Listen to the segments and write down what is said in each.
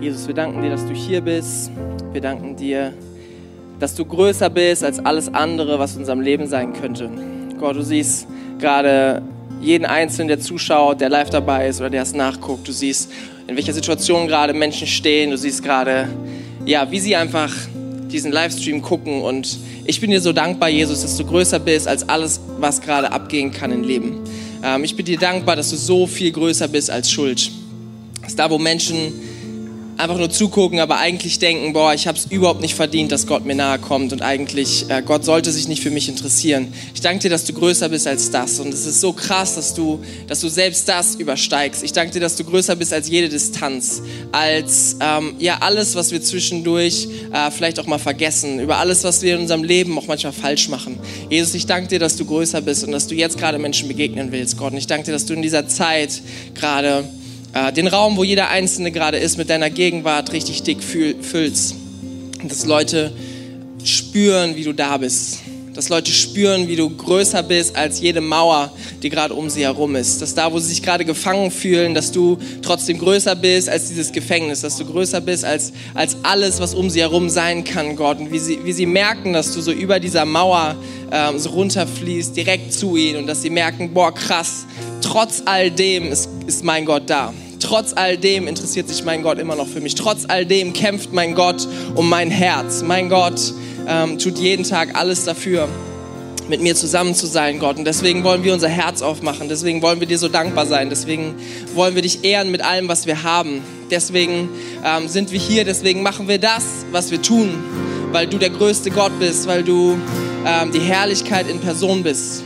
Jesus, wir danken dir, dass du hier bist. Wir danken dir, dass du größer bist als alles andere, was in unserem Leben sein könnte. Gott, du siehst gerade jeden Einzelnen, der zuschaut, der live dabei ist oder der es nachguckt. Du siehst, in welcher Situation gerade Menschen stehen. Du siehst gerade, ja, wie sie einfach diesen Livestream gucken. Und ich bin dir so dankbar, Jesus, dass du größer bist als alles, was gerade abgehen kann im Leben. Ähm, ich bin dir dankbar, dass du so viel größer bist als Schuld. Dass da, wo Menschen einfach nur zugucken, aber eigentlich denken, boah, ich habe es überhaupt nicht verdient, dass Gott mir nahe kommt und eigentlich äh, Gott sollte sich nicht für mich interessieren. Ich danke dir, dass du größer bist als das und es ist so krass, dass du, dass du selbst das übersteigst. Ich danke dir, dass du größer bist als jede Distanz, als ähm, ja alles, was wir zwischendurch äh, vielleicht auch mal vergessen, über alles, was wir in unserem Leben auch manchmal falsch machen. Jesus, ich danke dir, dass du größer bist und dass du jetzt gerade Menschen begegnen willst, Gott. Und ich danke dir, dass du in dieser Zeit gerade äh, den Raum, wo jeder Einzelne gerade ist, mit deiner Gegenwart richtig dick füllst. Dass Leute spüren, wie du da bist. Dass Leute spüren, wie du größer bist als jede Mauer, die gerade um sie herum ist. Dass da, wo sie sich gerade gefangen fühlen, dass du trotzdem größer bist als dieses Gefängnis. Dass du größer bist als, als alles, was um sie herum sein kann, Gott. Und wie sie, wie sie merken, dass du so über dieser Mauer ähm, so runterfließt, direkt zu ihnen. Und dass sie merken, boah, krass, trotz all dem ist, ist mein Gott da. Trotz all dem interessiert sich mein Gott immer noch für mich. Trotz all dem kämpft mein Gott um mein Herz. Mein Gott ähm, tut jeden Tag alles dafür, mit mir zusammen zu sein, Gott. Und deswegen wollen wir unser Herz aufmachen. Deswegen wollen wir dir so dankbar sein. Deswegen wollen wir dich ehren mit allem, was wir haben. Deswegen ähm, sind wir hier. Deswegen machen wir das, was wir tun. Weil du der größte Gott bist. Weil du ähm, die Herrlichkeit in Person bist.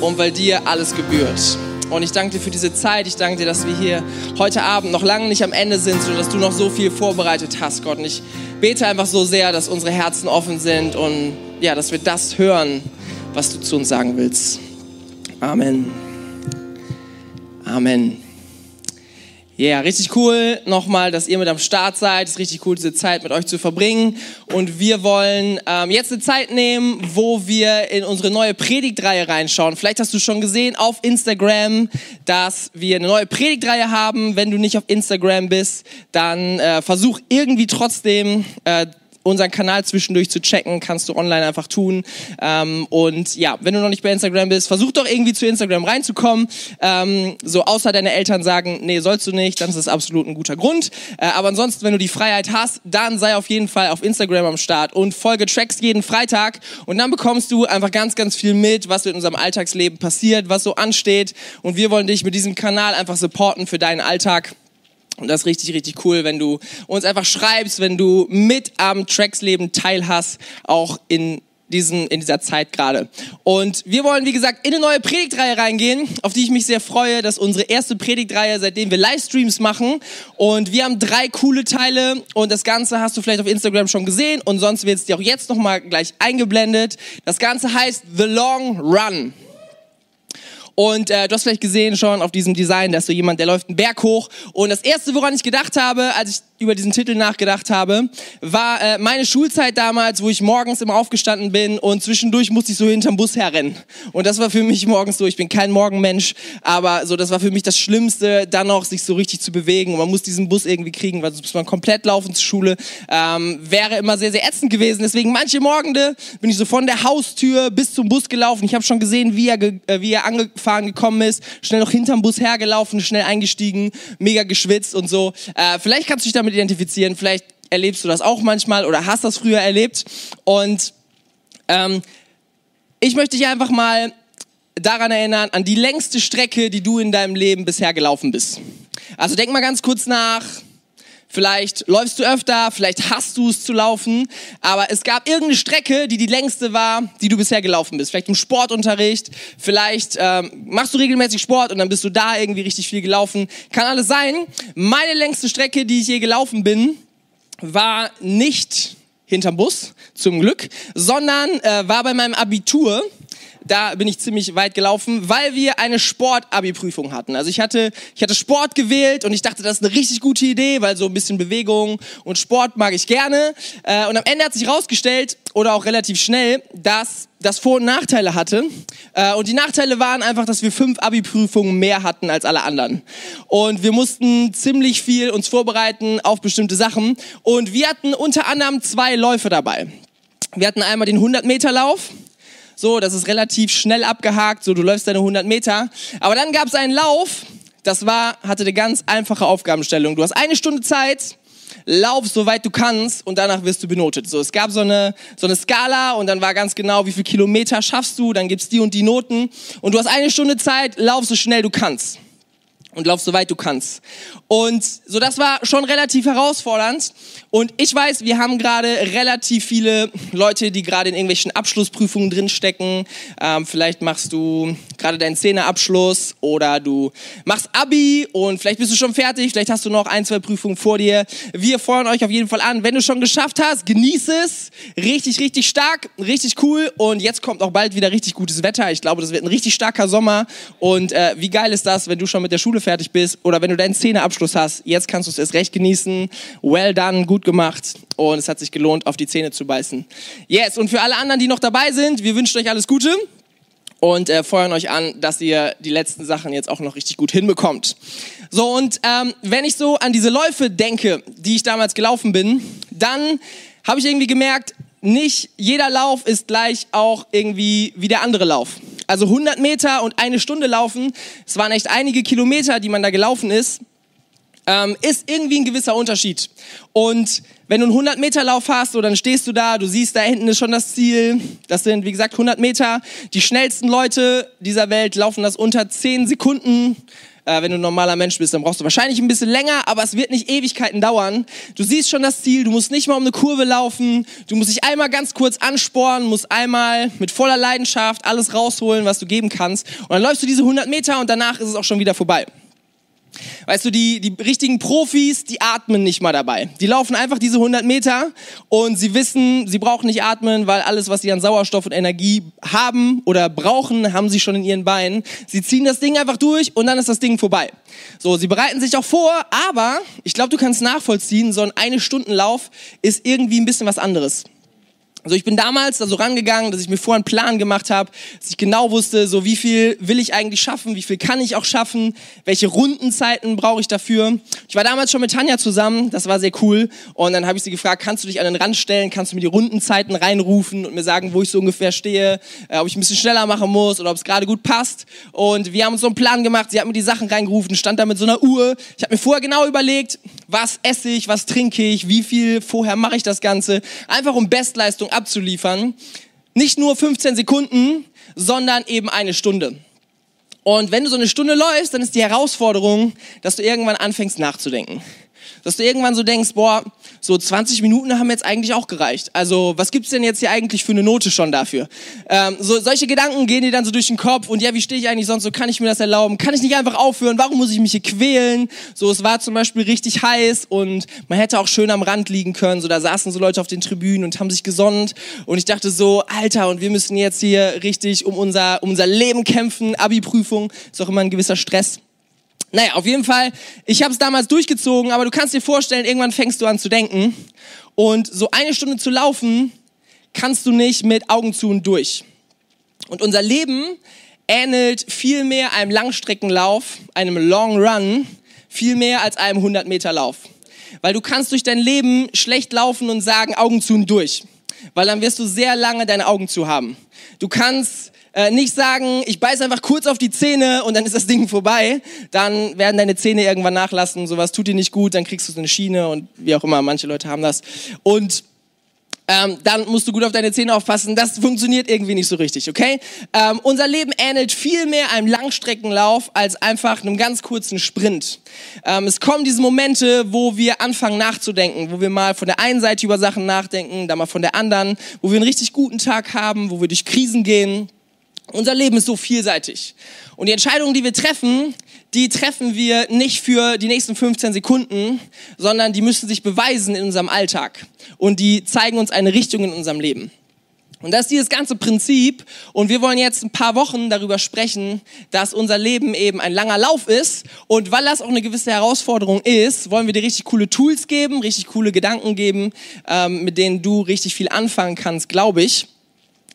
Und weil dir alles gebührt. Und ich danke dir für diese Zeit. Ich danke dir, dass wir hier heute Abend noch lange nicht am Ende sind, sondern dass du noch so viel vorbereitet hast, Gott. Und ich bete einfach so sehr, dass unsere Herzen offen sind und ja, dass wir das hören, was du zu uns sagen willst. Amen. Amen. Ja, yeah, richtig cool nochmal, dass ihr mit am Start seid. Es ist richtig cool, diese Zeit mit euch zu verbringen. Und wir wollen ähm, jetzt eine Zeit nehmen, wo wir in unsere neue Predigtreihe reinschauen. Vielleicht hast du schon gesehen auf Instagram, dass wir eine neue Predigtreihe haben. Wenn du nicht auf Instagram bist, dann äh, versuch irgendwie trotzdem äh, unseren Kanal zwischendurch zu checken, kannst du online einfach tun. Ähm, und ja, wenn du noch nicht bei Instagram bist, versuch doch irgendwie zu Instagram reinzukommen. Ähm, so außer deine Eltern sagen, nee, sollst du nicht, dann ist das absolut ein guter Grund. Äh, aber ansonsten, wenn du die Freiheit hast, dann sei auf jeden Fall auf Instagram am Start und folge Tracks jeden Freitag. Und dann bekommst du einfach ganz, ganz viel mit, was in unserem Alltagsleben passiert, was so ansteht. Und wir wollen dich mit diesem Kanal einfach supporten für deinen Alltag. Und das ist richtig, richtig cool, wenn du uns einfach schreibst, wenn du mit am Tracks-Leben teilhast, auch in diesen, in dieser Zeit gerade. Und wir wollen, wie gesagt, in eine neue Predigtreihe reingehen, auf die ich mich sehr freue. Das ist unsere erste Predigtreihe, seitdem wir Livestreams machen. Und wir haben drei coole Teile und das Ganze hast du vielleicht auf Instagram schon gesehen und sonst wird es dir auch jetzt nochmal gleich eingeblendet. Das Ganze heißt The Long Run. Und äh, du hast vielleicht gesehen schon auf diesem Design, dass so jemand, der läuft einen Berg hoch. Und das Erste, woran ich gedacht habe, als ich über diesen Titel nachgedacht habe, war äh, meine Schulzeit damals, wo ich morgens immer aufgestanden bin und zwischendurch musste ich so hinterm Bus herrennen. Und das war für mich morgens so, ich bin kein Morgenmensch, aber so, das war für mich das Schlimmste, dann noch sich so richtig zu bewegen. Und man muss diesen Bus irgendwie kriegen, weil sonst muss man komplett laufen zur Schule. Ähm, wäre immer sehr, sehr ätzend gewesen. Deswegen manche Morgende bin ich so von der Haustür bis zum Bus gelaufen. Ich habe schon gesehen, wie er, äh, wie er angefahren gekommen ist, schnell noch hinterm Bus hergelaufen, schnell eingestiegen, mega geschwitzt und so. Äh, vielleicht kannst du dich damit damit identifizieren. Vielleicht erlebst du das auch manchmal oder hast das früher erlebt. Und ähm, ich möchte dich einfach mal daran erinnern, an die längste Strecke, die du in deinem Leben bisher gelaufen bist. Also denk mal ganz kurz nach, Vielleicht läufst du öfter, vielleicht hast du es zu laufen, aber es gab irgendeine Strecke, die die längste war, die du bisher gelaufen bist. Vielleicht im Sportunterricht, vielleicht ähm, machst du regelmäßig Sport und dann bist du da irgendwie richtig viel gelaufen. Kann alles sein. Meine längste Strecke, die ich je gelaufen bin, war nicht hinterm Bus, zum Glück, sondern äh, war bei meinem Abitur da bin ich ziemlich weit gelaufen, weil wir eine Sport-Abi-Prüfung hatten. Also ich hatte, ich hatte Sport gewählt und ich dachte, das ist eine richtig gute Idee, weil so ein bisschen Bewegung und Sport mag ich gerne. Äh, und am Ende hat sich herausgestellt, oder auch relativ schnell, dass das Vor- und Nachteile hatte. Äh, und die Nachteile waren einfach, dass wir fünf Abi-Prüfungen mehr hatten als alle anderen. Und wir mussten ziemlich viel uns vorbereiten auf bestimmte Sachen. Und wir hatten unter anderem zwei Läufe dabei. Wir hatten einmal den 100-Meter-Lauf. So, das ist relativ schnell abgehakt. So, du läufst deine 100 Meter. Aber dann gab es einen Lauf. Das war, hatte eine ganz einfache Aufgabenstellung. Du hast eine Stunde Zeit lauf so weit du kannst und danach wirst du benotet. So, es gab so eine, so eine Skala und dann war ganz genau, wie viel Kilometer schaffst du, dann gibt's die und die Noten und du hast eine Stunde Zeit, lauf so schnell du kannst und lauf so weit du kannst. Und so das war schon relativ herausfordernd. Und ich weiß, wir haben gerade relativ viele Leute, die gerade in irgendwelchen Abschlussprüfungen drinstecken. Ähm, vielleicht machst du gerade deinen Zehnerabschluss oder du machst Abi und vielleicht bist du schon fertig. Vielleicht hast du noch ein, zwei Prüfungen vor dir. Wir fordern euch auf jeden Fall an, wenn du schon geschafft hast, genieße es. Richtig, richtig stark, richtig cool. Und jetzt kommt auch bald wieder richtig gutes Wetter. Ich glaube, das wird ein richtig starker Sommer. Und äh, wie geil ist das, wenn du schon mit der Schule fertig bist oder wenn du deinen Zehnerabschluss Abschluss hast. Jetzt kannst du es erst recht genießen. Well done, gut gemacht. Und es hat sich gelohnt, auf die Zähne zu beißen. Yes, und für alle anderen, die noch dabei sind, wir wünschen euch alles Gute und äh, feuern euch an, dass ihr die letzten Sachen jetzt auch noch richtig gut hinbekommt. So, und ähm, wenn ich so an diese Läufe denke, die ich damals gelaufen bin, dann habe ich irgendwie gemerkt, nicht jeder Lauf ist gleich auch irgendwie wie der andere Lauf. Also 100 Meter und eine Stunde laufen, es waren echt einige Kilometer, die man da gelaufen ist ähm, ist irgendwie ein gewisser Unterschied. Und wenn du einen 100 Meter Lauf hast, so dann stehst du da, du siehst, da hinten ist schon das Ziel. Das sind, wie gesagt, 100 Meter. Die schnellsten Leute dieser Welt laufen das unter 10 Sekunden. Äh, wenn du ein normaler Mensch bist, dann brauchst du wahrscheinlich ein bisschen länger, aber es wird nicht Ewigkeiten dauern. Du siehst schon das Ziel, du musst nicht mal um eine Kurve laufen, du musst dich einmal ganz kurz anspornen, musst einmal mit voller Leidenschaft alles rausholen, was du geben kannst. Und dann läufst du diese 100 Meter und danach ist es auch schon wieder vorbei. Weißt du, die, die richtigen Profis, die atmen nicht mal dabei. Die laufen einfach diese 100 Meter und sie wissen, sie brauchen nicht atmen, weil alles, was sie an Sauerstoff und Energie haben oder brauchen, haben sie schon in ihren Beinen. Sie ziehen das Ding einfach durch und dann ist das Ding vorbei. So, sie bereiten sich auch vor, aber ich glaube, du kannst nachvollziehen, so ein eine Stunden Lauf ist irgendwie ein bisschen was anderes. Also ich bin damals da so rangegangen, dass ich mir vorher einen Plan gemacht habe, dass ich genau wusste, so wie viel will ich eigentlich schaffen, wie viel kann ich auch schaffen, welche Rundenzeiten brauche ich dafür. Ich war damals schon mit Tanja zusammen, das war sehr cool. Und dann habe ich sie gefragt, kannst du dich an den Rand stellen, kannst du mir die Rundenzeiten reinrufen und mir sagen, wo ich so ungefähr stehe, äh, ob ich ein bisschen schneller machen muss oder ob es gerade gut passt. Und wir haben uns so einen Plan gemacht, sie hat mir die Sachen reingerufen, stand da mit so einer Uhr. Ich habe mir vorher genau überlegt, was esse ich, was trinke ich, wie viel vorher mache ich das Ganze, einfach um Bestleistung abzuliefern. Nicht nur 15 Sekunden, sondern eben eine Stunde. Und wenn du so eine Stunde läufst, dann ist die Herausforderung, dass du irgendwann anfängst nachzudenken dass du irgendwann so denkst, boah, so 20 Minuten haben jetzt eigentlich auch gereicht. Also was gibt's denn jetzt hier eigentlich für eine Note schon dafür? Ähm, so solche Gedanken gehen dir dann so durch den Kopf und ja, wie stehe ich eigentlich sonst? So kann ich mir das erlauben? Kann ich nicht einfach aufhören? Warum muss ich mich hier quälen? So es war zum Beispiel richtig heiß und man hätte auch schön am Rand liegen können. So da saßen so Leute auf den Tribünen und haben sich gesonnt und ich dachte so, Alter, und wir müssen jetzt hier richtig um unser um unser Leben kämpfen. Abi-Prüfung ist auch immer ein gewisser Stress. Naja, auf jeden Fall, ich habe es damals durchgezogen, aber du kannst dir vorstellen, irgendwann fängst du an zu denken. Und so eine Stunde zu laufen, kannst du nicht mit Augen zu und durch. Und unser Leben ähnelt viel mehr einem Langstreckenlauf, einem Long Run, viel mehr als einem 100 Meter Lauf. Weil du kannst durch dein Leben schlecht laufen und sagen Augen zu und durch. Weil dann wirst du sehr lange deine Augen zu haben. Du kannst äh, nicht sagen, ich beiß einfach kurz auf die Zähne und dann ist das Ding vorbei. Dann werden deine Zähne irgendwann nachlassen, sowas tut dir nicht gut, dann kriegst du so eine Schiene und wie auch immer, manche Leute haben das. Und ähm, dann musst du gut auf deine Zähne aufpassen. Das funktioniert irgendwie nicht so richtig, okay? Ähm, unser Leben ähnelt viel mehr einem Langstreckenlauf als einfach einem ganz kurzen Sprint. Ähm, es kommen diese Momente, wo wir anfangen nachzudenken, wo wir mal von der einen Seite über Sachen nachdenken, dann mal von der anderen, wo wir einen richtig guten Tag haben, wo wir durch Krisen gehen unser Leben ist so vielseitig. Und die Entscheidungen, die wir treffen, die treffen wir nicht für die nächsten 15 Sekunden, sondern die müssen sich beweisen in unserem Alltag. Und die zeigen uns eine Richtung in unserem Leben. Und das ist dieses ganze Prinzip. Und wir wollen jetzt ein paar Wochen darüber sprechen, dass unser Leben eben ein langer Lauf ist. Und weil das auch eine gewisse Herausforderung ist, wollen wir dir richtig coole Tools geben, richtig coole Gedanken geben, ähm, mit denen du richtig viel anfangen kannst, glaube ich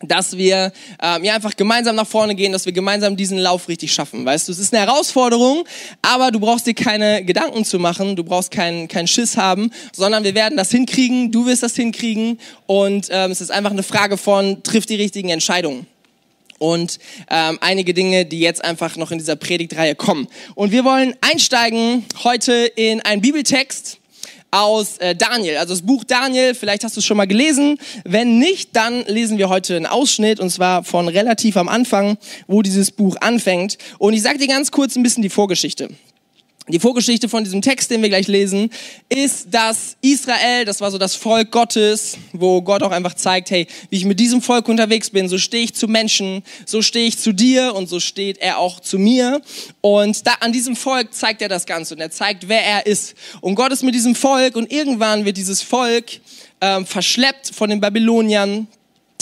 dass wir ähm, ja einfach gemeinsam nach vorne gehen, dass wir gemeinsam diesen Lauf richtig schaffen. Weißt du, es ist eine Herausforderung, aber du brauchst dir keine Gedanken zu machen, du brauchst keinen keinen Schiss haben, sondern wir werden das hinkriegen, du wirst das hinkriegen und ähm, es ist einfach eine Frage von, trifft die richtigen Entscheidungen und ähm, einige Dinge, die jetzt einfach noch in dieser Predigtreihe kommen. Und wir wollen einsteigen heute in einen Bibeltext, aus äh, Daniel, also das Buch Daniel, vielleicht hast du es schon mal gelesen. Wenn nicht, dann lesen wir heute einen Ausschnitt und zwar von relativ am Anfang, wo dieses Buch anfängt. Und ich sage dir ganz kurz ein bisschen die Vorgeschichte. Die Vorgeschichte von diesem Text, den wir gleich lesen, ist, dass Israel, das war so das Volk Gottes, wo Gott auch einfach zeigt, hey, wie ich mit diesem Volk unterwegs bin, so stehe ich zu Menschen, so stehe ich zu dir und so steht er auch zu mir. Und da, an diesem Volk zeigt er das Ganze und er zeigt, wer er ist. Und Gott ist mit diesem Volk und irgendwann wird dieses Volk ähm, verschleppt von den Babyloniern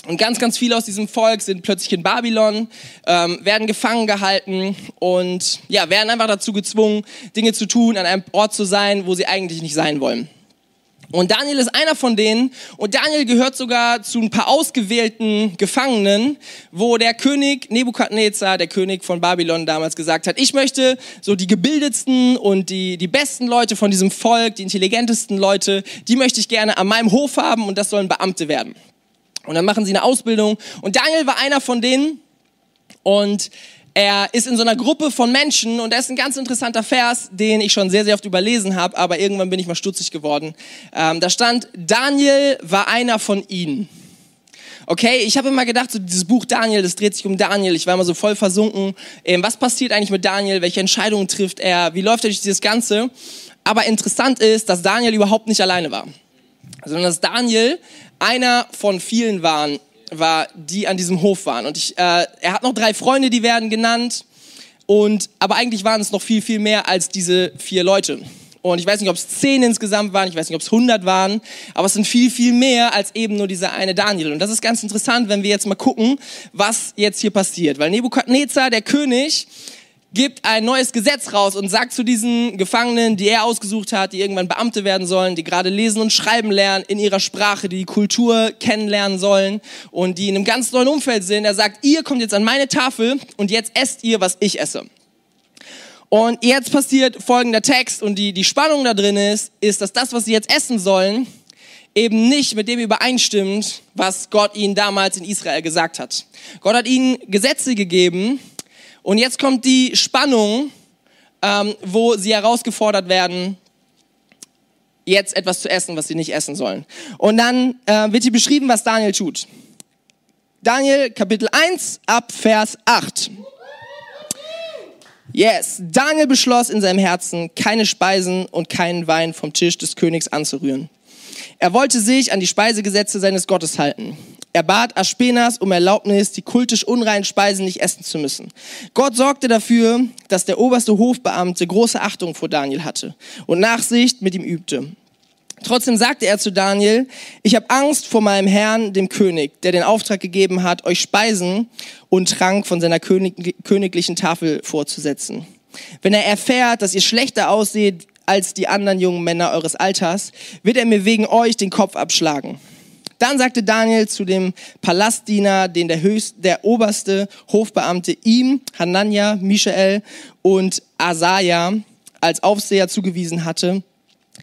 und ganz, ganz viele aus diesem Volk sind plötzlich in Babylon, ähm, werden gefangen gehalten und ja, werden einfach dazu gezwungen, Dinge zu tun, an einem Ort zu sein, wo sie eigentlich nicht sein wollen. Und Daniel ist einer von denen. Und Daniel gehört sogar zu ein paar ausgewählten Gefangenen, wo der König Nebukadnezar, der König von Babylon damals gesagt hat, ich möchte so die gebildetsten und die, die besten Leute von diesem Volk, die intelligentesten Leute, die möchte ich gerne an meinem Hof haben und das sollen Beamte werden. Und dann machen sie eine Ausbildung. Und Daniel war einer von denen. Und er ist in so einer Gruppe von Menschen und da ist ein ganz interessanter Vers, den ich schon sehr, sehr oft überlesen habe, aber irgendwann bin ich mal stutzig geworden. Ähm, da stand, Daniel war einer von ihnen. Okay, ich habe immer gedacht, so dieses Buch Daniel, das dreht sich um Daniel. Ich war immer so voll versunken. Ähm, was passiert eigentlich mit Daniel? Welche Entscheidungen trifft er? Wie läuft er durch dieses Ganze? Aber interessant ist, dass Daniel überhaupt nicht alleine war, sondern dass Daniel einer von vielen waren, war, die an diesem Hof waren. Und ich, äh, er hat noch drei Freunde, die werden genannt. Und, aber eigentlich waren es noch viel, viel mehr als diese vier Leute. Und ich weiß nicht, ob es zehn insgesamt waren, ich weiß nicht, ob es hundert waren, aber es sind viel, viel mehr als eben nur dieser eine Daniel. Und das ist ganz interessant, wenn wir jetzt mal gucken, was jetzt hier passiert. Weil Nebukadnezar, der König, gibt ein neues Gesetz raus und sagt zu diesen Gefangenen, die er ausgesucht hat, die irgendwann Beamte werden sollen, die gerade lesen und schreiben lernen in ihrer Sprache, die die Kultur kennenlernen sollen und die in einem ganz neuen Umfeld sind. Er sagt, ihr kommt jetzt an meine Tafel und jetzt esst ihr, was ich esse. Und jetzt passiert folgender Text und die, die Spannung da drin ist, ist, dass das, was sie jetzt essen sollen, eben nicht mit dem übereinstimmt, was Gott ihnen damals in Israel gesagt hat. Gott hat ihnen Gesetze gegeben, und jetzt kommt die Spannung, ähm, wo sie herausgefordert werden, jetzt etwas zu essen, was sie nicht essen sollen. Und dann äh, wird hier beschrieben, was Daniel tut. Daniel Kapitel 1 ab Vers 8. Yes, Daniel beschloss in seinem Herzen, keine Speisen und keinen Wein vom Tisch des Königs anzurühren. Er wollte sich an die Speisegesetze seines Gottes halten. Er bat Aspenas um Erlaubnis, die kultisch unreinen Speisen nicht essen zu müssen. Gott sorgte dafür, dass der oberste Hofbeamte große Achtung vor Daniel hatte und Nachsicht mit ihm übte. Trotzdem sagte er zu Daniel, ich habe Angst vor meinem Herrn, dem König, der den Auftrag gegeben hat, euch Speisen und Trank von seiner König königlichen Tafel vorzusetzen. Wenn er erfährt, dass ihr schlechter ausseht als die anderen jungen Männer eures Alters, wird er mir wegen euch den Kopf abschlagen. Dann sagte Daniel zu dem Palastdiener, den der höchste, der oberste Hofbeamte ihm, Hanania, Michael und Asaja als Aufseher zugewiesen hatte,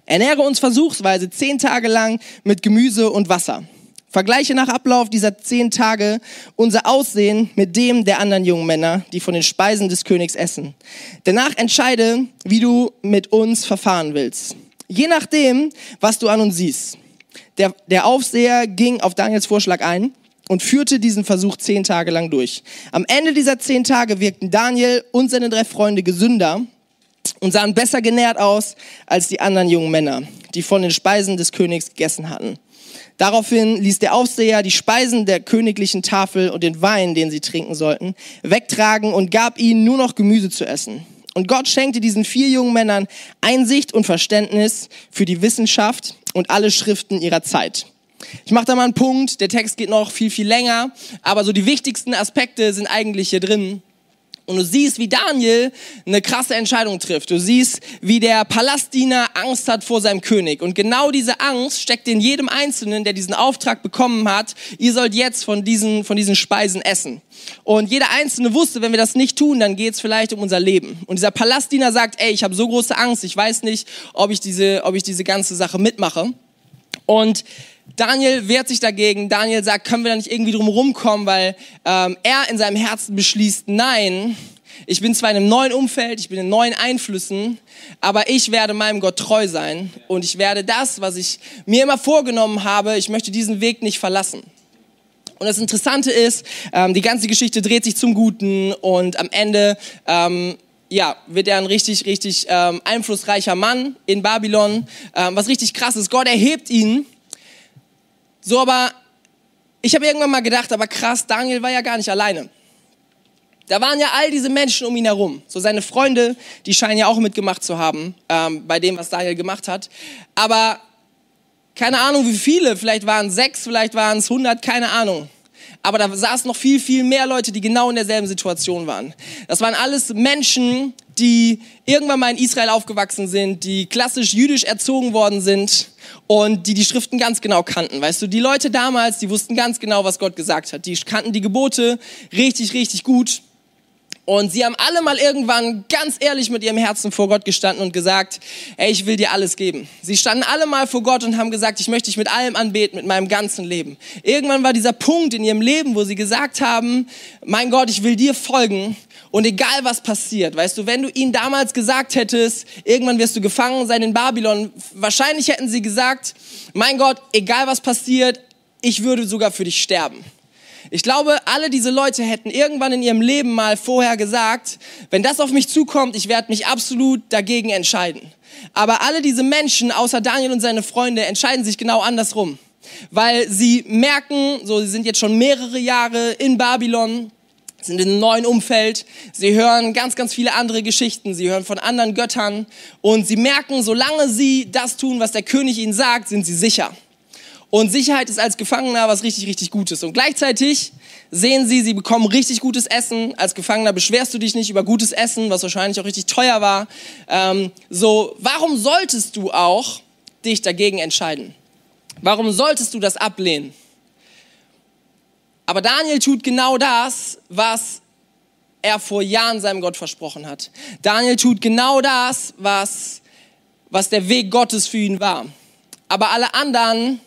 ernähre uns versuchsweise zehn Tage lang mit Gemüse und Wasser. Vergleiche nach Ablauf dieser zehn Tage unser Aussehen mit dem der anderen jungen Männer, die von den Speisen des Königs essen. Danach entscheide, wie du mit uns verfahren willst. Je nachdem, was du an uns siehst. Der, der Aufseher ging auf Daniels Vorschlag ein und führte diesen Versuch zehn Tage lang durch. Am Ende dieser zehn Tage wirkten Daniel und seine drei Freunde gesünder und sahen besser genährt aus als die anderen jungen Männer, die von den Speisen des Königs gegessen hatten. Daraufhin ließ der Aufseher die Speisen der königlichen Tafel und den Wein, den sie trinken sollten, wegtragen und gab ihnen nur noch Gemüse zu essen. Und Gott schenkte diesen vier jungen Männern Einsicht und Verständnis für die Wissenschaft und alle Schriften ihrer Zeit. Ich mache da mal einen Punkt, der Text geht noch viel, viel länger, aber so die wichtigsten Aspekte sind eigentlich hier drin. Und du siehst, wie Daniel eine krasse Entscheidung trifft. Du siehst, wie der Palastdiener Angst hat vor seinem König. Und genau diese Angst steckt in jedem Einzelnen, der diesen Auftrag bekommen hat. Ihr sollt jetzt von diesen, von diesen Speisen essen. Und jeder Einzelne wusste, wenn wir das nicht tun, dann geht es vielleicht um unser Leben. Und dieser Palastdiener sagt, ey, ich habe so große Angst, ich weiß nicht, ob ich diese, ob ich diese ganze Sache mitmache. Und Daniel wehrt sich dagegen. Daniel sagt, können wir da nicht irgendwie drum rumkommen, weil ähm, er in seinem Herzen beschließt, nein, ich bin zwar in einem neuen Umfeld, ich bin in neuen Einflüssen, aber ich werde meinem Gott treu sein und ich werde das, was ich mir immer vorgenommen habe, ich möchte diesen Weg nicht verlassen. Und das Interessante ist, ähm, die ganze Geschichte dreht sich zum Guten und am Ende ähm, ja, wird er ein richtig, richtig ähm, einflussreicher Mann in Babylon. Ähm, was richtig krass ist, Gott erhebt ihn so, aber ich habe irgendwann mal gedacht, aber krass, Daniel war ja gar nicht alleine. Da waren ja all diese Menschen um ihn herum. So seine Freunde, die scheinen ja auch mitgemacht zu haben ähm, bei dem, was Daniel gemacht hat. Aber keine Ahnung, wie viele. Vielleicht waren es sechs, vielleicht waren es hundert, keine Ahnung. Aber da saßen noch viel, viel mehr Leute, die genau in derselben Situation waren. Das waren alles Menschen, die irgendwann mal in Israel aufgewachsen sind, die klassisch jüdisch erzogen worden sind und die die Schriften ganz genau kannten. Weißt du, die Leute damals, die wussten ganz genau, was Gott gesagt hat. Die kannten die Gebote richtig, richtig gut. Und sie haben alle mal irgendwann ganz ehrlich mit ihrem Herzen vor Gott gestanden und gesagt, ey, ich will dir alles geben. Sie standen alle mal vor Gott und haben gesagt, ich möchte dich mit allem anbeten, mit meinem ganzen Leben. Irgendwann war dieser Punkt in ihrem Leben, wo sie gesagt haben, mein Gott, ich will dir folgen und egal was passiert, weißt du, wenn du ihnen damals gesagt hättest, irgendwann wirst du gefangen sein in Babylon, wahrscheinlich hätten sie gesagt, mein Gott, egal was passiert, ich würde sogar für dich sterben. Ich glaube, alle diese Leute hätten irgendwann in ihrem Leben mal vorher gesagt, wenn das auf mich zukommt, ich werde mich absolut dagegen entscheiden. Aber alle diese Menschen, außer Daniel und seine Freunde, entscheiden sich genau andersrum. Weil sie merken, so, sie sind jetzt schon mehrere Jahre in Babylon, sind in einem neuen Umfeld, sie hören ganz, ganz viele andere Geschichten, sie hören von anderen Göttern und sie merken, solange sie das tun, was der König ihnen sagt, sind sie sicher. Und Sicherheit ist als Gefangener was richtig, richtig Gutes. Und gleichzeitig sehen sie, sie bekommen richtig gutes Essen. Als Gefangener beschwerst du dich nicht über gutes Essen, was wahrscheinlich auch richtig teuer war. Ähm, so, warum solltest du auch dich dagegen entscheiden? Warum solltest du das ablehnen? Aber Daniel tut genau das, was er vor Jahren seinem Gott versprochen hat. Daniel tut genau das, was, was der Weg Gottes für ihn war. Aber alle anderen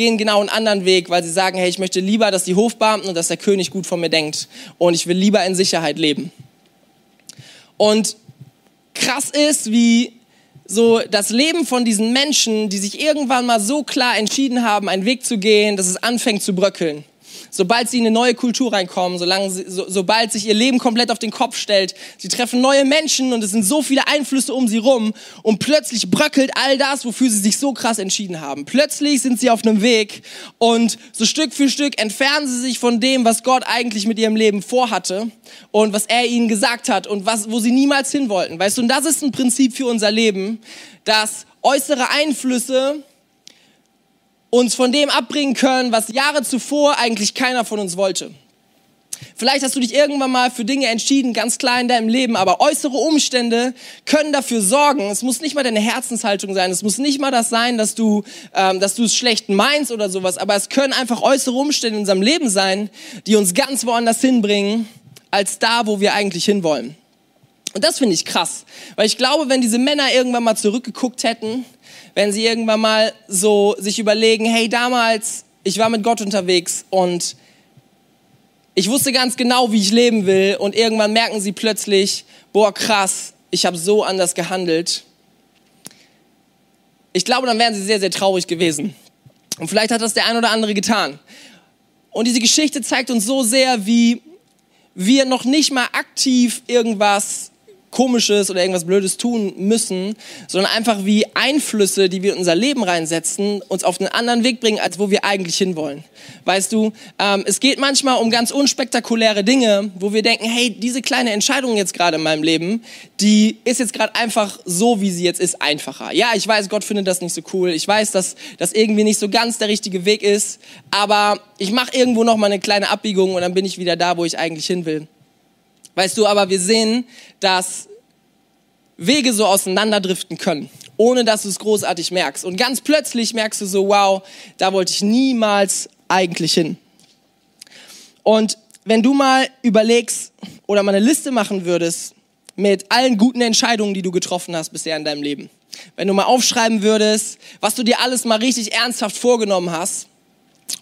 gehen genau einen anderen Weg, weil sie sagen, hey, ich möchte lieber, dass die Hofbeamten und dass der König gut von mir denkt und ich will lieber in Sicherheit leben. Und krass ist, wie so das Leben von diesen Menschen, die sich irgendwann mal so klar entschieden haben, einen Weg zu gehen, dass es anfängt zu bröckeln sobald sie in eine neue Kultur reinkommen, solange sie, so, sobald sich ihr Leben komplett auf den Kopf stellt, sie treffen neue Menschen und es sind so viele Einflüsse um sie rum und plötzlich bröckelt all das, wofür sie sich so krass entschieden haben. Plötzlich sind sie auf einem Weg und so Stück für Stück entfernen sie sich von dem, was Gott eigentlich mit ihrem Leben vorhatte und was er ihnen gesagt hat und was, wo sie niemals hin wollten. Weißt du, und das ist ein Prinzip für unser Leben, dass äußere Einflüsse uns von dem abbringen können, was Jahre zuvor eigentlich keiner von uns wollte. Vielleicht hast du dich irgendwann mal für Dinge entschieden, ganz klar in deinem Leben, aber äußere Umstände können dafür sorgen. Es muss nicht mal deine Herzenshaltung sein, es muss nicht mal das sein, dass du, ähm, dass du es schlecht meinst oder sowas, aber es können einfach äußere Umstände in unserem Leben sein, die uns ganz woanders hinbringen, als da, wo wir eigentlich hinwollen. Und das finde ich krass, weil ich glaube, wenn diese Männer irgendwann mal zurückgeguckt hätten, wenn sie irgendwann mal so sich überlegen, hey, damals, ich war mit Gott unterwegs und ich wusste ganz genau, wie ich leben will und irgendwann merken sie plötzlich, boah, krass, ich habe so anders gehandelt. Ich glaube, dann wären sie sehr, sehr traurig gewesen. Und vielleicht hat das der ein oder andere getan. Und diese Geschichte zeigt uns so sehr, wie wir noch nicht mal aktiv irgendwas Komisches oder irgendwas Blödes tun müssen, sondern einfach wie Einflüsse, die wir in unser Leben reinsetzen, uns auf einen anderen Weg bringen, als wo wir eigentlich hinwollen. Weißt du, ähm, es geht manchmal um ganz unspektakuläre Dinge, wo wir denken, hey, diese kleine Entscheidung jetzt gerade in meinem Leben, die ist jetzt gerade einfach so, wie sie jetzt ist, einfacher. Ja, ich weiß, Gott findet das nicht so cool. Ich weiß, dass das irgendwie nicht so ganz der richtige Weg ist, aber ich mache irgendwo noch mal eine kleine Abbiegung und dann bin ich wieder da, wo ich eigentlich hin will. Weißt du, aber wir sehen, dass Wege so auseinanderdriften können, ohne dass du es großartig merkst. Und ganz plötzlich merkst du so, wow, da wollte ich niemals eigentlich hin. Und wenn du mal überlegst oder mal eine Liste machen würdest mit allen guten Entscheidungen, die du getroffen hast bisher in deinem Leben, wenn du mal aufschreiben würdest, was du dir alles mal richtig ernsthaft vorgenommen hast,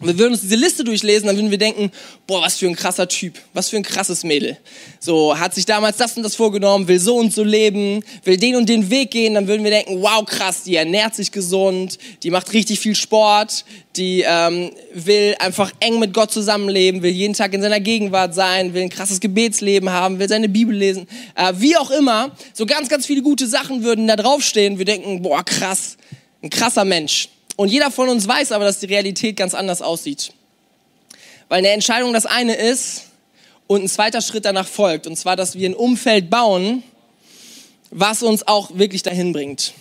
wir würden uns diese Liste durchlesen, dann würden wir denken, boah, was für ein krasser Typ, was für ein krasses Mädel. So, hat sich damals das und das vorgenommen, will so und so leben, will den und den Weg gehen, dann würden wir denken, wow, krass, die ernährt sich gesund, die macht richtig viel Sport, die ähm, will einfach eng mit Gott zusammenleben, will jeden Tag in seiner Gegenwart sein, will ein krasses Gebetsleben haben, will seine Bibel lesen, äh, wie auch immer. So ganz, ganz viele gute Sachen würden da draufstehen. Wir denken, boah, krass, ein krasser Mensch. Und jeder von uns weiß aber, dass die Realität ganz anders aussieht. Weil eine Entscheidung das eine ist und ein zweiter Schritt danach folgt. Und zwar, dass wir ein Umfeld bauen, was uns auch wirklich dahin bringt.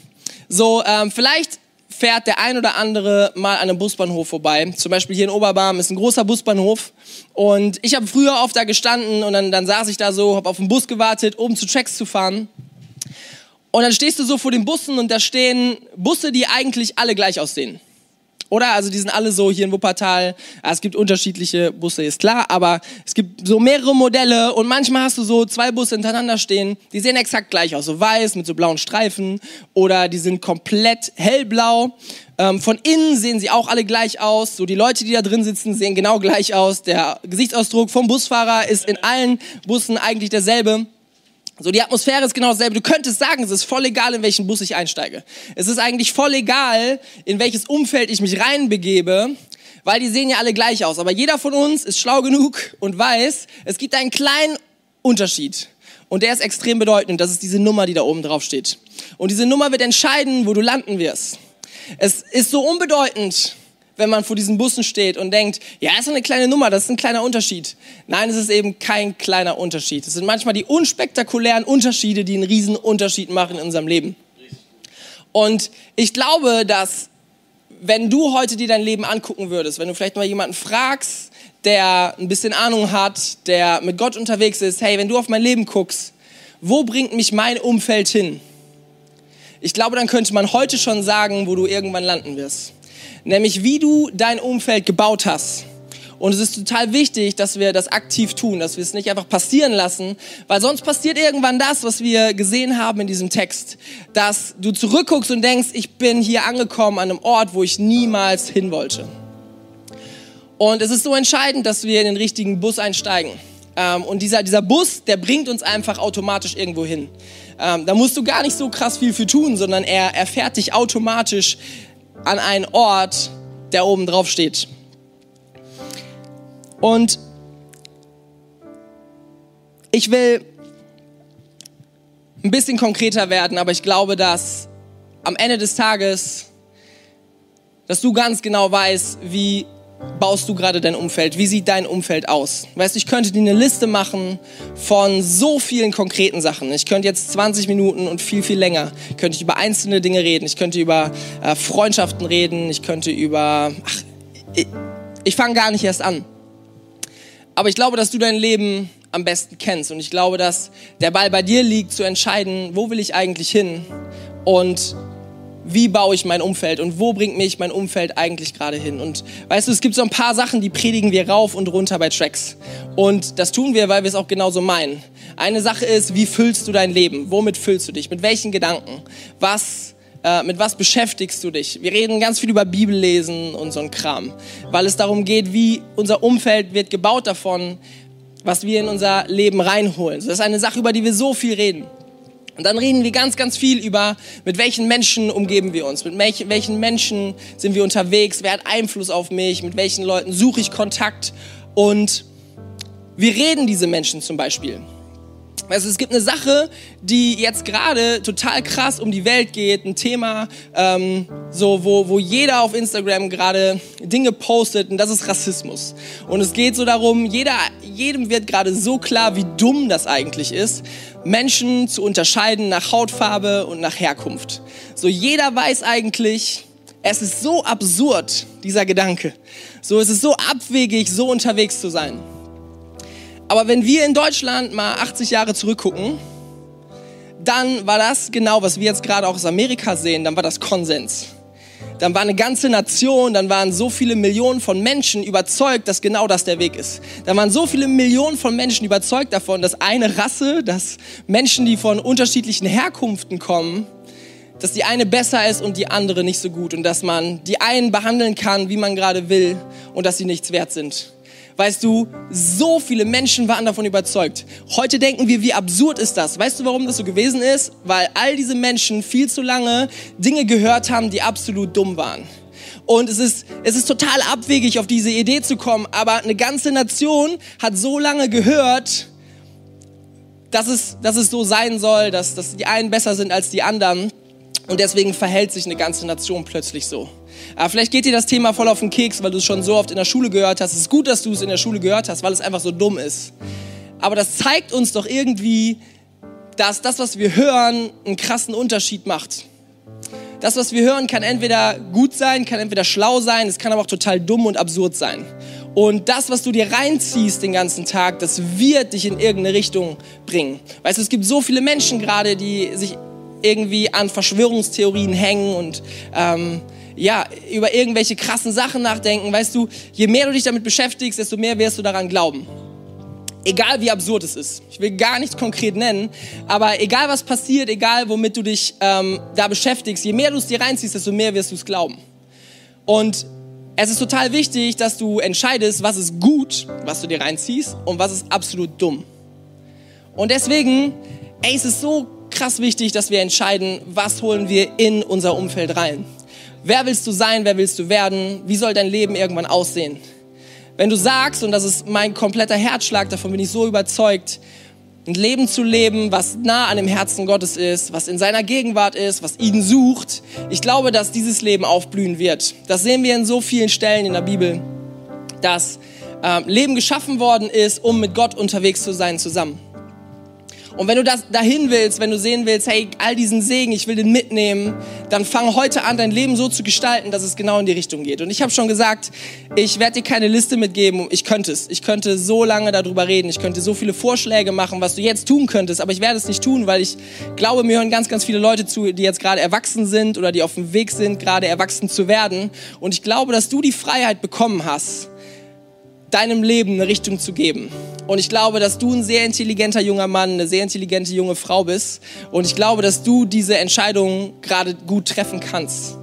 So, ähm, vielleicht fährt der ein oder andere mal an einem Busbahnhof vorbei. Zum Beispiel hier in Oberbarm ist ein großer Busbahnhof. Und ich habe früher oft da gestanden und dann, dann saß ich da so, habe auf den Bus gewartet, um zu Tracks zu fahren. Und dann stehst du so vor den Bussen und da stehen Busse, die eigentlich alle gleich aussehen. Oder? Also die sind alle so hier in Wuppertal. Es gibt unterschiedliche Busse, ist klar, aber es gibt so mehrere Modelle und manchmal hast du so zwei Busse hintereinander stehen, die sehen exakt gleich aus, so weiß mit so blauen Streifen oder die sind komplett hellblau. Ähm, von innen sehen sie auch alle gleich aus. So die Leute, die da drin sitzen, sehen genau gleich aus. Der Gesichtsausdruck vom Busfahrer ist in allen Bussen eigentlich derselbe. So, die Atmosphäre ist genau dasselbe. Du könntest sagen, es ist voll egal, in welchen Bus ich einsteige. Es ist eigentlich voll egal, in welches Umfeld ich mich reinbegebe, weil die sehen ja alle gleich aus. Aber jeder von uns ist schlau genug und weiß, es gibt einen kleinen Unterschied. Und der ist extrem bedeutend. Das ist diese Nummer, die da oben drauf steht. Und diese Nummer wird entscheiden, wo du landen wirst. Es ist so unbedeutend, wenn man vor diesen Bussen steht und denkt, ja, ist eine kleine Nummer, das ist ein kleiner Unterschied. Nein, es ist eben kein kleiner Unterschied. Es sind manchmal die unspektakulären Unterschiede, die einen riesen Unterschied machen in unserem Leben. Und ich glaube, dass wenn du heute dir dein Leben angucken würdest, wenn du vielleicht mal jemanden fragst, der ein bisschen Ahnung hat, der mit Gott unterwegs ist, hey, wenn du auf mein Leben guckst, wo bringt mich mein Umfeld hin? Ich glaube, dann könnte man heute schon sagen, wo du irgendwann landen wirst nämlich wie du dein Umfeld gebaut hast. Und es ist total wichtig, dass wir das aktiv tun, dass wir es nicht einfach passieren lassen, weil sonst passiert irgendwann das, was wir gesehen haben in diesem Text, dass du zurückguckst und denkst, ich bin hier angekommen an einem Ort, wo ich niemals hin wollte. Und es ist so entscheidend, dass wir in den richtigen Bus einsteigen. Ähm, und dieser, dieser Bus, der bringt uns einfach automatisch irgendwo hin. Ähm, da musst du gar nicht so krass viel für tun, sondern er, er fährt dich automatisch an einen Ort, der oben drauf steht. Und ich will ein bisschen konkreter werden, aber ich glaube, dass am Ende des Tages, dass du ganz genau weißt, wie baust du gerade dein Umfeld? Wie sieht dein Umfeld aus? Weißt du, ich könnte dir eine Liste machen von so vielen konkreten Sachen. Ich könnte jetzt 20 Minuten und viel, viel länger, könnte ich über einzelne Dinge reden. Ich könnte über äh, Freundschaften reden. Ich könnte über, ach, ich, ich fange gar nicht erst an. Aber ich glaube, dass du dein Leben am besten kennst. Und ich glaube, dass der Ball bei dir liegt, zu entscheiden, wo will ich eigentlich hin? Und wie baue ich mein Umfeld und wo bringt mich mein Umfeld eigentlich gerade hin. Und weißt du, es gibt so ein paar Sachen, die predigen wir rauf und runter bei Tracks. Und das tun wir, weil wir es auch genauso meinen. Eine Sache ist, wie füllst du dein Leben? Womit füllst du dich? Mit welchen Gedanken? Was äh, mit was beschäftigst du dich? Wir reden ganz viel über Bibellesen und so ein Kram, weil es darum geht, wie unser Umfeld wird gebaut davon, was wir in unser Leben reinholen. Das ist eine Sache, über die wir so viel reden. Und dann reden wir ganz, ganz viel über, mit welchen Menschen umgeben wir uns, mit welchen Menschen sind wir unterwegs, wer hat Einfluss auf mich, mit welchen Leuten suche ich Kontakt. Und wir reden diese Menschen zum Beispiel. Also es gibt eine Sache, die jetzt gerade total krass um die Welt geht, ein Thema, ähm, so wo, wo jeder auf Instagram gerade Dinge postet und das ist Rassismus. Und es geht so darum, jeder, jedem wird gerade so klar, wie dumm das eigentlich ist, Menschen zu unterscheiden nach Hautfarbe und nach Herkunft. So jeder weiß eigentlich, es ist so absurd, dieser Gedanke. So es ist so abwegig, so unterwegs zu sein. Aber wenn wir in Deutschland mal 80 Jahre zurückgucken, dann war das genau, was wir jetzt gerade auch aus Amerika sehen, dann war das Konsens. Dann war eine ganze Nation, dann waren so viele Millionen von Menschen überzeugt, dass genau das der Weg ist. Dann waren so viele Millionen von Menschen überzeugt davon, dass eine Rasse, dass Menschen, die von unterschiedlichen Herkunften kommen, dass die eine besser ist und die andere nicht so gut und dass man die einen behandeln kann, wie man gerade will und dass sie nichts wert sind. Weißt du, so viele Menschen waren davon überzeugt. Heute denken wir, wie absurd ist das? Weißt du, warum das so gewesen ist? Weil all diese Menschen viel zu lange Dinge gehört haben, die absolut dumm waren. Und es ist, es ist total abwegig, auf diese Idee zu kommen, aber eine ganze Nation hat so lange gehört, dass es, dass es so sein soll, dass, dass die einen besser sind als die anderen. Und deswegen verhält sich eine ganze Nation plötzlich so. Aber vielleicht geht dir das Thema voll auf den Keks, weil du es schon so oft in der Schule gehört hast. Es ist gut, dass du es in der Schule gehört hast, weil es einfach so dumm ist. Aber das zeigt uns doch irgendwie, dass das, was wir hören, einen krassen Unterschied macht. Das, was wir hören, kann entweder gut sein, kann entweder schlau sein, es kann aber auch total dumm und absurd sein. Und das, was du dir reinziehst den ganzen Tag, das wird dich in irgendeine Richtung bringen. Weißt du, es gibt so viele Menschen gerade, die sich irgendwie an Verschwörungstheorien hängen und ähm, ja, über irgendwelche krassen Sachen nachdenken. Weißt du, je mehr du dich damit beschäftigst, desto mehr wirst du daran glauben. Egal wie absurd es ist. Ich will gar nichts konkret nennen, aber egal was passiert, egal womit du dich ähm, da beschäftigst, je mehr du es dir reinziehst, desto mehr wirst du es glauben. Und es ist total wichtig, dass du entscheidest, was ist gut, was du dir reinziehst und was ist absolut dumm. Und deswegen, ey, es ist so krass wichtig, dass wir entscheiden, was holen wir in unser Umfeld rein. Wer willst du sein? Wer willst du werden? Wie soll dein Leben irgendwann aussehen? Wenn du sagst, und das ist mein kompletter Herzschlag, davon bin ich so überzeugt, ein Leben zu leben, was nah an dem Herzen Gottes ist, was in seiner Gegenwart ist, was ihn sucht. Ich glaube, dass dieses Leben aufblühen wird. Das sehen wir in so vielen Stellen in der Bibel, dass äh, Leben geschaffen worden ist, um mit Gott unterwegs zu sein zusammen. Und wenn du das dahin willst, wenn du sehen willst, hey, all diesen Segen, ich will den mitnehmen, dann fang heute an, dein Leben so zu gestalten, dass es genau in die Richtung geht. Und ich habe schon gesagt, ich werde dir keine Liste mitgeben. Ich könnte es. Ich könnte so lange darüber reden. Ich könnte so viele Vorschläge machen, was du jetzt tun könntest. Aber ich werde es nicht tun, weil ich glaube, mir hören ganz, ganz viele Leute zu, die jetzt gerade erwachsen sind oder die auf dem Weg sind, gerade erwachsen zu werden. Und ich glaube, dass du die Freiheit bekommen hast, deinem Leben eine Richtung zu geben. Und ich glaube, dass du ein sehr intelligenter junger Mann, eine sehr intelligente junge Frau bist. Und ich glaube, dass du diese Entscheidung gerade gut treffen kannst.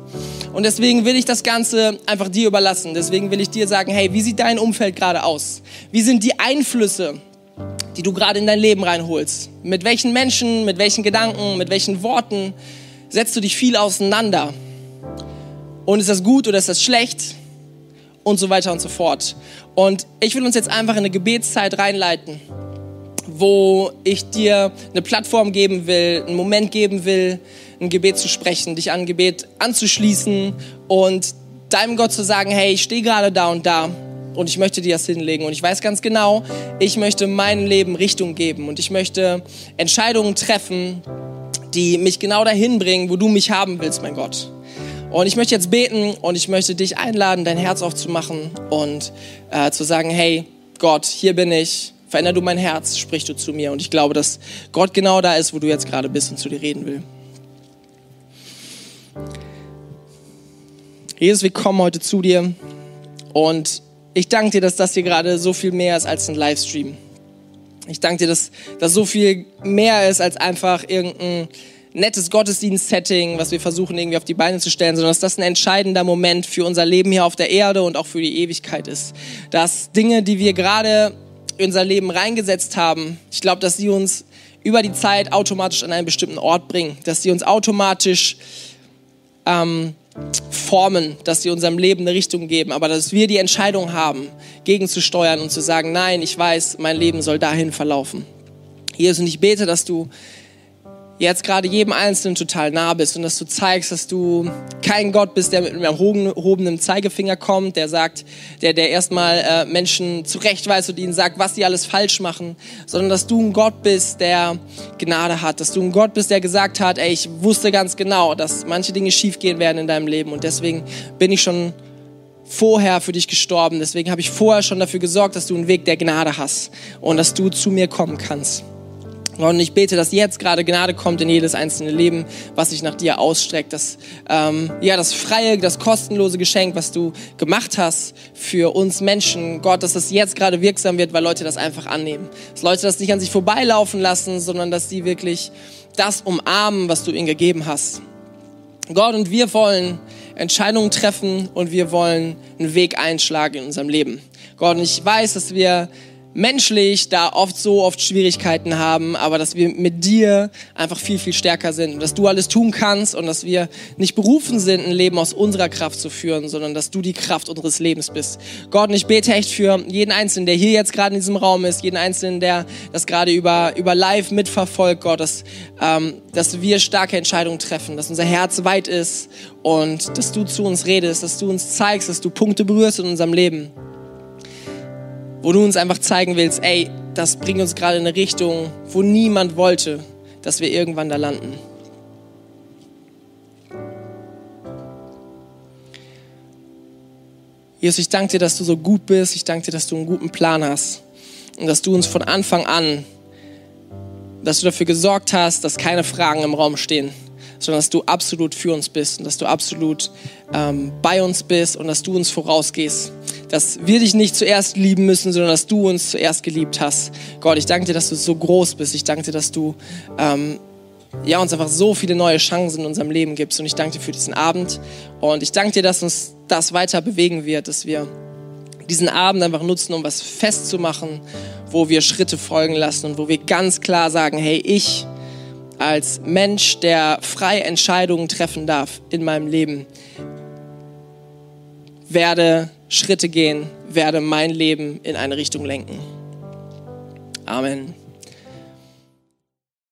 Und deswegen will ich das Ganze einfach dir überlassen. Deswegen will ich dir sagen, hey, wie sieht dein Umfeld gerade aus? Wie sind die Einflüsse, die du gerade in dein Leben reinholst? Mit welchen Menschen, mit welchen Gedanken, mit welchen Worten setzt du dich viel auseinander? Und ist das gut oder ist das schlecht? Und so weiter und so fort. Und ich will uns jetzt einfach in eine Gebetszeit reinleiten, wo ich dir eine Plattform geben will, einen Moment geben will, ein Gebet zu sprechen, dich an Gebet anzuschließen und deinem Gott zu sagen, hey, ich stehe gerade da und da und ich möchte dir das hinlegen. Und ich weiß ganz genau, ich möchte meinem Leben Richtung geben und ich möchte Entscheidungen treffen, die mich genau dahin bringen, wo du mich haben willst, mein Gott. Und ich möchte jetzt beten und ich möchte dich einladen, dein Herz aufzumachen und äh, zu sagen, hey Gott, hier bin ich, veränder du mein Herz, sprich du zu mir. Und ich glaube, dass Gott genau da ist, wo du jetzt gerade bist und zu dir reden will. Jesus, wir kommen heute zu dir und ich danke dir, dass das hier gerade so viel mehr ist als ein Livestream. Ich danke dir, dass das so viel mehr ist als einfach irgendein nettes Gottesdienst-Setting, was wir versuchen irgendwie auf die Beine zu stellen, sondern dass das ein entscheidender Moment für unser Leben hier auf der Erde und auch für die Ewigkeit ist. Dass Dinge, die wir gerade in unser Leben reingesetzt haben, ich glaube, dass sie uns über die Zeit automatisch an einen bestimmten Ort bringen, dass sie uns automatisch ähm, formen, dass sie unserem Leben eine Richtung geben, aber dass wir die Entscheidung haben, gegenzusteuern und zu sagen, nein, ich weiß, mein Leben soll dahin verlaufen. Jesus, und ich bete, dass du jetzt gerade jedem Einzelnen total nah bist und dass du zeigst, dass du kein Gott bist, der mit einem erhobenen Zeigefinger kommt, der sagt, der, der erstmal äh, Menschen zurechtweist und ihnen sagt, was sie alles falsch machen, sondern dass du ein Gott bist, der Gnade hat, dass du ein Gott bist, der gesagt hat, ey, ich wusste ganz genau, dass manche Dinge schiefgehen werden in deinem Leben und deswegen bin ich schon vorher für dich gestorben, deswegen habe ich vorher schon dafür gesorgt, dass du einen Weg der Gnade hast und dass du zu mir kommen kannst. Und ich bete, dass jetzt gerade Gnade kommt in jedes einzelne Leben, was sich nach dir ausstreckt. Das, ähm, ja, das freie, das kostenlose Geschenk, was du gemacht hast für uns Menschen. Gott, dass das jetzt gerade wirksam wird, weil Leute das einfach annehmen. Dass Leute das nicht an sich vorbeilaufen lassen, sondern dass sie wirklich das umarmen, was du ihnen gegeben hast. Gott, und wir wollen Entscheidungen treffen und wir wollen einen Weg einschlagen in unserem Leben. Gott, und ich weiß, dass wir menschlich da oft so oft Schwierigkeiten haben, aber dass wir mit dir einfach viel, viel stärker sind und dass du alles tun kannst und dass wir nicht berufen sind, ein Leben aus unserer Kraft zu führen, sondern dass du die Kraft unseres Lebens bist. Gott, und ich bete echt für jeden Einzelnen, der hier jetzt gerade in diesem Raum ist, jeden Einzelnen, der das gerade über, über live mitverfolgt, Gott, dass, ähm, dass wir starke Entscheidungen treffen, dass unser Herz weit ist und dass du zu uns redest, dass du uns zeigst, dass du Punkte berührst in unserem Leben wo du uns einfach zeigen willst, ey, das bringt uns gerade in eine Richtung, wo niemand wollte, dass wir irgendwann da landen. Jesus, ich danke dir, dass du so gut bist. Ich danke dir, dass du einen guten Plan hast. Und dass du uns von Anfang an, dass du dafür gesorgt hast, dass keine Fragen im Raum stehen, sondern dass du absolut für uns bist und dass du absolut ähm, bei uns bist und dass du uns vorausgehst dass wir dich nicht zuerst lieben müssen, sondern dass du uns zuerst geliebt hast. Gott, ich danke dir, dass du so groß bist. Ich danke dir, dass du ähm, ja, uns einfach so viele neue Chancen in unserem Leben gibst. Und ich danke dir für diesen Abend. Und ich danke dir, dass uns das weiter bewegen wird, dass wir diesen Abend einfach nutzen, um was festzumachen, wo wir Schritte folgen lassen und wo wir ganz klar sagen, hey, ich als Mensch, der freie Entscheidungen treffen darf in meinem Leben, werde Schritte gehen, werde mein Leben in eine Richtung lenken. Amen.